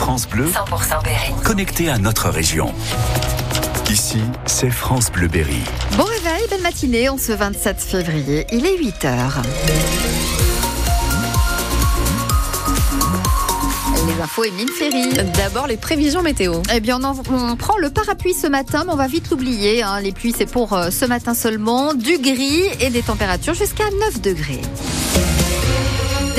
France Bleu, 100% Berry. connecté à notre région. Ici, c'est France Bleu Berry. Bon réveil, belle matinée en ce 27 février. Il est 8 heures. Les infos Émile Ferry. D'abord, les prévisions météo. Eh bien, on, en- on prend le parapluie ce matin, mais on va vite l'oublier. hein. Les pluies, c'est pour euh, ce matin seulement. Du gris et des températures jusqu'à 9 degrés.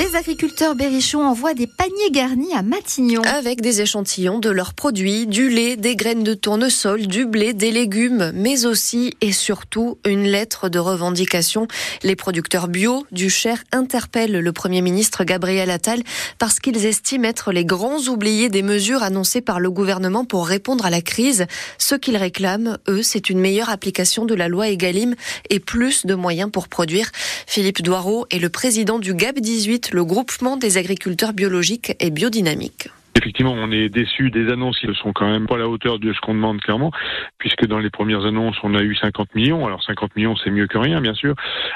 Des agriculteurs berrichons envoient des paniers garnis à Matignon. Avec des échantillons de leurs produits, du lait, des graines de tournesol, du blé, des légumes, mais aussi et surtout une lettre de revendication. Les producteurs bio du Cher interpellent le Premier ministre Gabriel Attal parce qu'ils estiment être les grands oubliés des mesures annoncées par le gouvernement pour répondre à la crise. Ce qu'ils réclament, eux, c'est une meilleure application de la loi Egalim et plus de moyens pour produire. Philippe Doireau est le président du GAP 18, le groupement des agriculteurs biologiques et biodynamiques. Effectivement, on est déçu des annonces qui ne sont quand même pas à la hauteur de ce qu'on demande clairement, puisque dans les premières annonces, on a eu 50 millions. Alors 50 millions, c'est mieux que rien, bien sûr,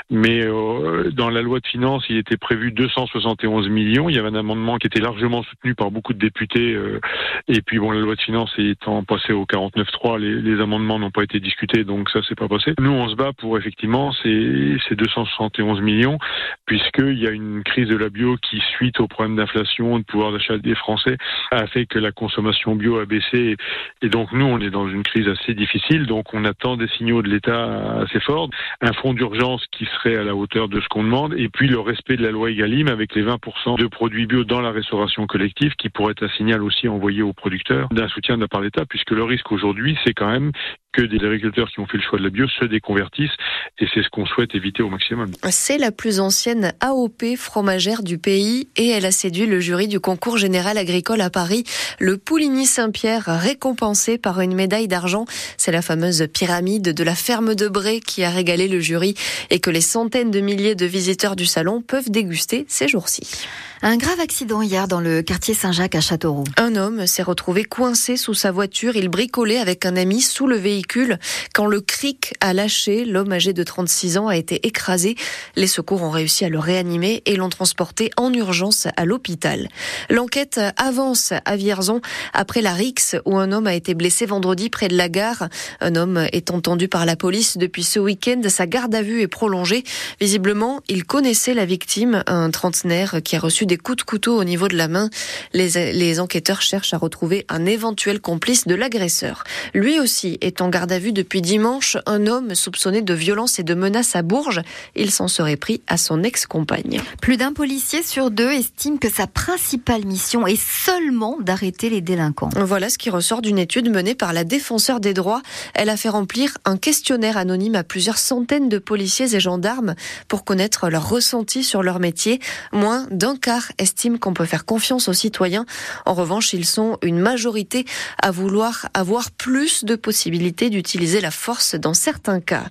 mais euh, dans la loi de finances, il était prévu 271 millions. Il y avait un amendement qui était largement soutenu par beaucoup de députés, euh, et puis bon, la loi de finances étant passée au 49.3, les, amendements n'ont pas été discutés, donc ça s'est pas passé. Nous, on se bat pour effectivement ces, ces 271 millions, puisqu'il y a une crise de la bio qui, suite au problème d'inflation, de pouvoir d'achat des Français, a fait que la consommation bio a baissé. Et donc nous, on est dans une crise assez difficile. Donc on attend des signaux de l'État assez forts, un fonds d'urgence qui serait à la hauteur de ce qu'on demande, et puis le respect de la loi Egalim avec les 20% de produits bio dans la restauration collective, qui pourrait être un signal aussi envoyé aux producteurs d'un soutien de la part de l'État, puisque le risque aujourd'hui, c'est quand même que des agriculteurs qui ont fait le choix de la bio se déconvertissent, et c'est ce qu'on souhaite éviter au maximum. C'est la plus ancienne AOP fromagère du pays et elle a séduit le jury du concours général agricole à Paris. Le Pouligny Saint-Pierre, récompensé par une médaille d'argent. C'est la fameuse pyramide de la ferme de Bray qui a régalé le jury et que les centaines de milliers de visiteurs du salon peuvent déguster ces jours-ci. Un grave accident hier dans le quartier Saint-Jacques à Châteauroux. Un homme s'est retrouvé coincé sous sa voiture. Il bricolait avec un ami sous le véhicule. Quand le cric a lâché, l'homme âgé de 36 ans a été écrasé. Les secours ont réussi à le réanimer et l'ont transporté en urgence à l'hôpital. L'enquête avance à Vierzon après la Rix où un homme a été blessé vendredi près de la gare. Un homme est entendu par la police depuis ce week-end. Sa garde à vue est prolongée. Visiblement, il connaissait la victime, un trentenaire qui a reçu des coups de couteau au niveau de la main. Les, les enquêteurs cherchent à retrouver un éventuel complice de l'agresseur. Lui aussi est en garde à vue depuis dimanche. Un homme soupçonné de violence et de menaces à Bourges. Il s'en serait pris à son ex-compagne. Plus d'un policier sur deux estime que sa principale mission est seulement d'arrêter les délinquants. Voilà ce qui ressort d'une étude menée par la défenseur des droits. Elle a fait remplir un questionnaire anonyme à plusieurs centaines de policiers et gendarmes pour connaître leur ressenti sur leur métier. Moins d'un estiment qu'on peut faire confiance aux citoyens. En revanche, ils sont une majorité à vouloir avoir plus de possibilités d'utiliser la force dans certains cas.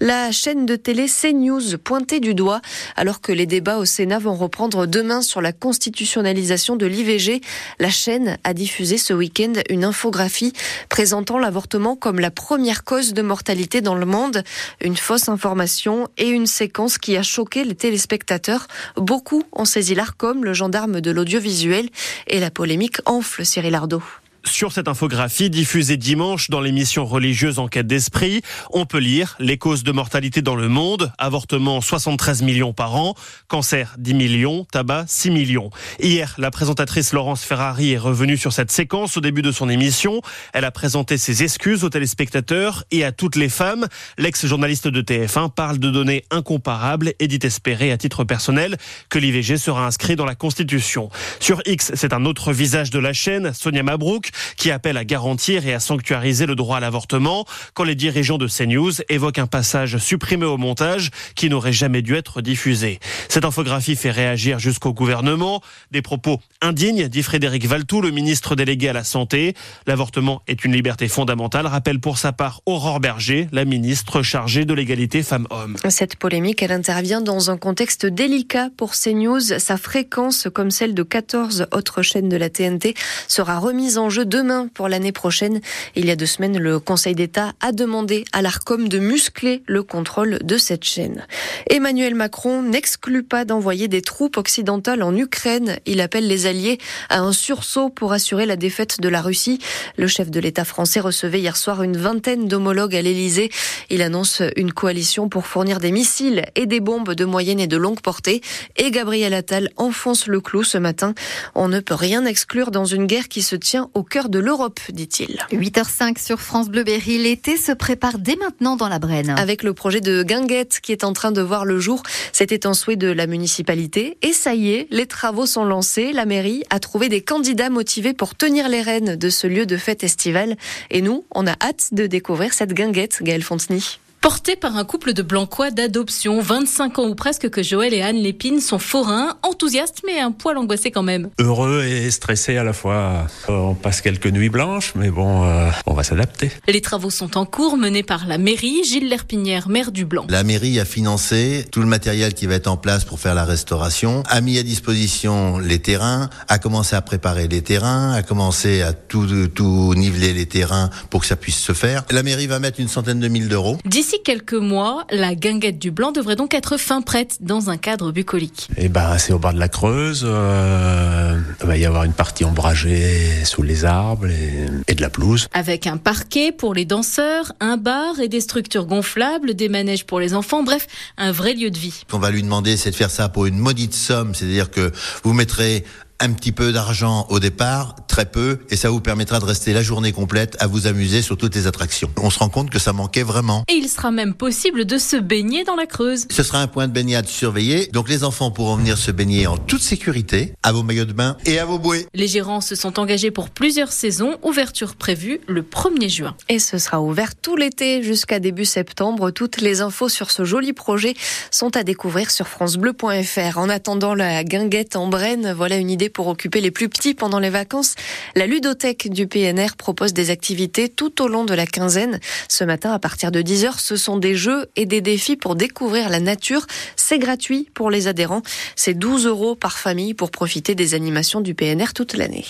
La chaîne de télé CNews pointée du doigt alors que les débats au Sénat vont reprendre demain sur la constitutionnalisation de l'IVG. La chaîne a diffusé ce week-end une infographie présentant l'avortement comme la première cause de mortalité dans le monde. Une fausse information et une séquence qui a choqué les téléspectateurs. Beaucoup ont saisi l'ARCOM, le gendarme de l'audiovisuel, et la polémique enfle Cyril Ardo. Sur cette infographie diffusée dimanche dans l'émission religieuse Enquête d'esprit, on peut lire les causes de mortalité dans le monde, avortement 73 millions par an, cancer 10 millions, tabac 6 millions. Hier, la présentatrice Laurence Ferrari est revenue sur cette séquence au début de son émission. Elle a présenté ses excuses aux téléspectateurs et à toutes les femmes. L'ex-journaliste de TF1 parle de données incomparables et dit espérer à titre personnel que l'IVG sera inscrit dans la Constitution. Sur X, c'est un autre visage de la chaîne, Sonia Mabrouk, qui appelle à garantir et à sanctuariser le droit à l'avortement quand les dirigeants de CNews évoquent un passage supprimé au montage qui n'aurait jamais dû être diffusé. Cette infographie fait réagir jusqu'au gouvernement. Des propos indignes, dit Frédéric Valtou, le ministre délégué à la Santé. L'avortement est une liberté fondamentale, rappelle pour sa part Aurore Berger, la ministre chargée de l'égalité femmes-hommes. Cette polémique, elle intervient dans un contexte délicat pour CNews. Sa fréquence, comme celle de 14 autres chaînes de la TNT, sera remise en jeu demain pour l'année prochaine. Il y a deux semaines, le Conseil d'État a demandé à l'ARCOM de muscler le contrôle de cette chaîne. Emmanuel Macron n'exclut pas d'envoyer des troupes occidentales en Ukraine. Il appelle les alliés à un sursaut pour assurer la défaite de la Russie. Le chef de l'État français recevait hier soir une vingtaine d'homologues à l'Élysée. Il annonce une coalition pour fournir des missiles et des bombes de moyenne et de longue portée. Et Gabriel Attal enfonce le clou ce matin. On ne peut rien exclure dans une guerre qui se tient au cœur de l'Europe, dit-il. 8h05 sur France Bleu Berry. L'été se prépare dès maintenant dans la Brenne. Avec le projet de Guinguette qui est en train de voir le jour. C'était un souhait de la municipalité. Et ça y est, les travaux sont lancés. La mairie a trouvé des candidats motivés pour tenir les rênes de ce lieu de fête estivale. Et nous, on a hâte de découvrir cette guinguette, Gaël Fontenay. Porté par un couple de Blancois d'adoption, 25 ans ou presque que Joël et Anne Lépine sont forains, enthousiastes mais un poil angoissés quand même. Heureux et stressés à la fois. On passe quelques nuits blanches, mais bon, euh, on va s'adapter. Les travaux sont en cours, menés par la mairie. Gilles Lerpinière, maire du Blanc. La mairie a financé tout le matériel qui va être en place pour faire la restauration, a mis à disposition les terrains, a commencé à préparer les terrains, a commencé à tout, tout niveler les terrains pour que ça puisse se faire. La mairie va mettre une centaine de mille d'euros. D'ici quelques mois, la guinguette du Blanc devrait donc être fin prête dans un cadre bucolique. Et ben, c'est au bord de la Creuse. Euh, il va y avoir une partie ombragée sous les arbres et, et de la pelouse. Avec un parquet pour les danseurs, un bar et des structures gonflables, des manèges pour les enfants, bref, un vrai lieu de vie. Ce qu'on va lui demander, c'est de faire ça pour une maudite somme, c'est-à-dire que vous mettrez un petit peu d'argent au départ, très peu, et ça vous permettra de rester la journée complète à vous amuser sur toutes les attractions. On se rend compte que ça manquait vraiment. Et il sera même possible de se baigner dans la Creuse. Ce sera un point de baignade surveillé, donc les enfants pourront venir se baigner en toute sécurité, à vos maillots de bain et à vos bouées. Les gérants se sont engagés pour plusieurs saisons, ouverture prévue le 1er juin. Et ce sera ouvert tout l'été jusqu'à début septembre. Toutes les infos sur ce joli projet sont à découvrir sur francebleu.fr. En attendant la guinguette en Brenne, voilà une idée pour occuper les plus petits pendant les vacances. La ludothèque du PNR propose des activités tout au long de la quinzaine. Ce matin, à partir de 10h, ce sont des jeux et des défis pour découvrir la nature. C'est gratuit pour les adhérents. C'est 12 euros par famille pour profiter des animations du PNR toute l'année.